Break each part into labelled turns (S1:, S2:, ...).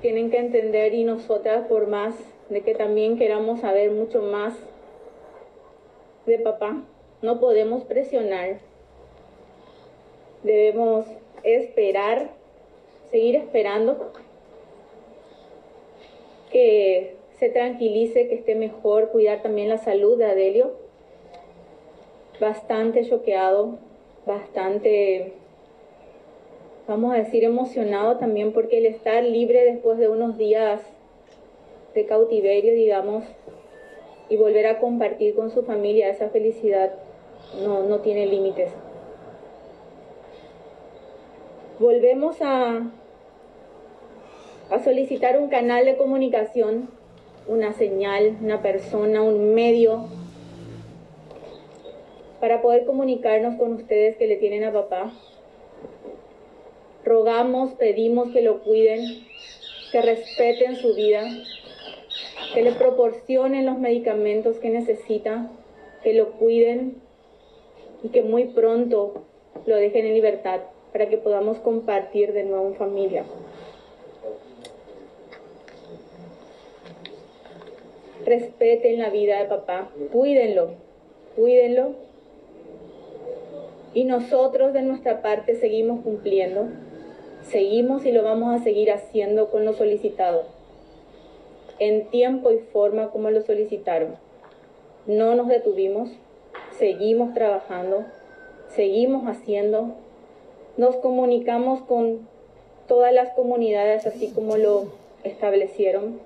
S1: Tienen que entender y nosotras, por más de que también queramos saber mucho más de papá, no podemos presionar. Debemos esperar, seguir esperando que se tranquilice, que esté mejor, cuidar también la salud de Adelio. Bastante choqueado, bastante, vamos a decir, emocionado también porque el estar libre después de unos días de cautiverio, digamos, y volver a compartir con su familia esa felicidad no, no tiene límites. Volvemos a, a solicitar un canal de comunicación, una señal, una persona, un medio para poder comunicarnos con ustedes que le tienen a papá. Rogamos, pedimos que lo cuiden, que respeten su vida, que le proporcionen los medicamentos que necesita, que lo cuiden y que muy pronto lo dejen en libertad para que podamos compartir de nuevo en familia. Respeten la vida de papá, cuídenlo, cuídenlo. Y nosotros de nuestra parte seguimos cumpliendo, seguimos y lo vamos a seguir haciendo con lo solicitado en tiempo y forma como lo solicitaron. No nos detuvimos, seguimos trabajando, seguimos haciendo, nos comunicamos con todas las comunidades así como lo establecieron.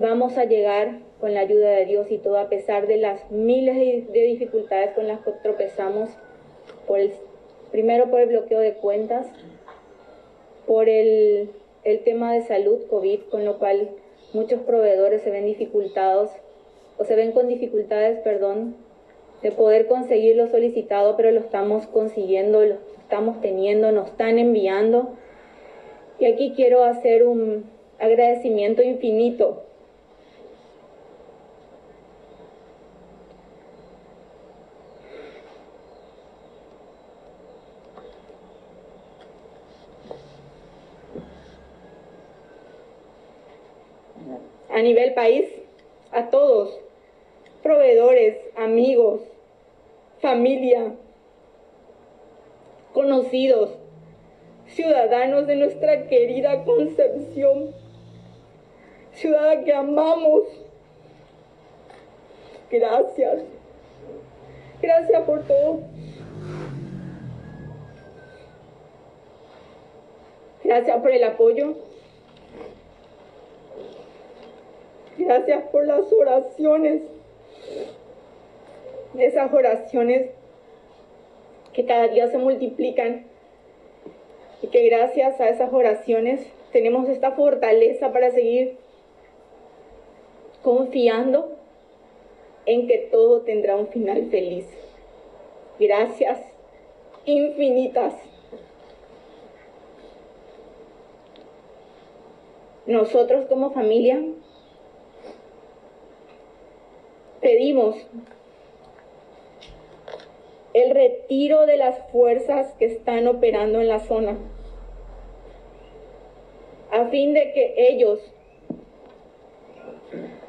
S1: Vamos a llegar con la ayuda de Dios y todo a pesar de las miles de dificultades con las que tropezamos, por el, primero por el bloqueo de cuentas, por el el tema de salud COVID, con lo cual muchos proveedores se ven dificultados o se ven con dificultades, perdón, de poder conseguir lo solicitado, pero lo estamos consiguiendo, lo estamos teniendo, nos están enviando. Y aquí quiero hacer un agradecimiento infinito a nivel país, a todos, proveedores, amigos, familia, conocidos, ciudadanos de nuestra querida Concepción, ciudad que amamos. Gracias. Gracias por todo. Gracias por el apoyo. Gracias por las oraciones. Esas oraciones que cada día se multiplican y que gracias a esas oraciones tenemos esta fortaleza para seguir confiando en que todo tendrá un final feliz. Gracias infinitas. Nosotros como familia pedimos el retiro de las fuerzas que están operando en la zona, a fin de que ellos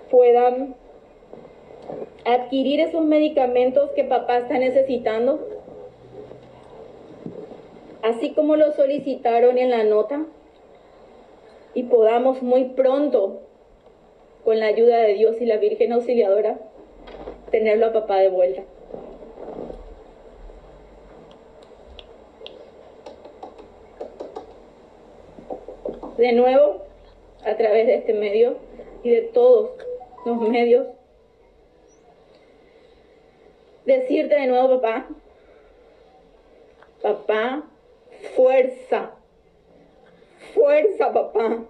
S1: puedan adquirir esos medicamentos que papá está necesitando, así como lo solicitaron en la nota, y podamos muy pronto, con la ayuda de Dios y la Virgen Auxiliadora, tenerlo a papá de vuelta. De nuevo, a través de este medio y de todos los medios, decirte de nuevo, papá, papá, fuerza, fuerza, papá.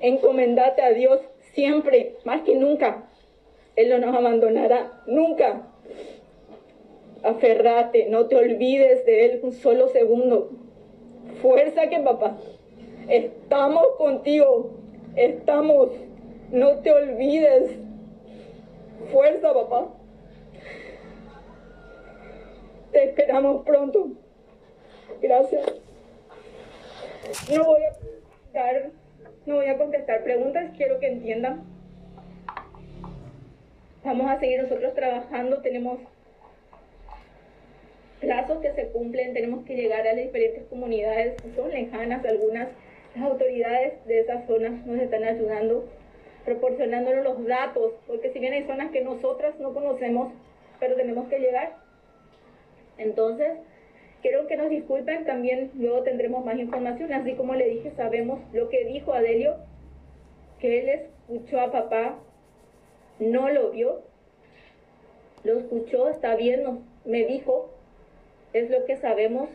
S1: Encomendate a Dios siempre, más que nunca. Él no nos abandonará, nunca. Aferrate, no te olvides de Él un solo segundo. Fuerza que papá, estamos contigo, estamos, no te olvides. Fuerza papá. Te esperamos pronto. Gracias. No voy a dar, no voy a contestar preguntas, quiero que entiendan. Vamos a seguir nosotros trabajando, tenemos plazos que se cumplen, tenemos que llegar a las diferentes comunidades, son lejanas algunas, las autoridades de esas zonas nos están ayudando, proporcionándonos los datos, porque si bien hay zonas que nosotras no conocemos, pero tenemos que llegar. Entonces, quiero que nos disculpen, también luego tendremos más información, así como le dije, sabemos lo que dijo Adelio, que él escuchó a papá, no lo vio, lo escuchó, está bien, me dijo, es lo que sabemos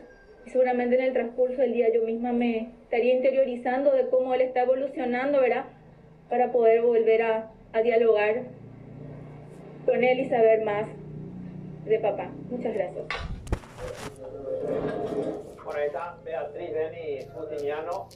S1: y seguramente en el transcurso del día yo misma me estaría interiorizando de cómo él está evolucionando, ¿verdad? Para poder volver a, a dialogar con él y saber más de papá. Muchas gracias.
S2: Bueno, ahí está Beatriz Beni Justiniano.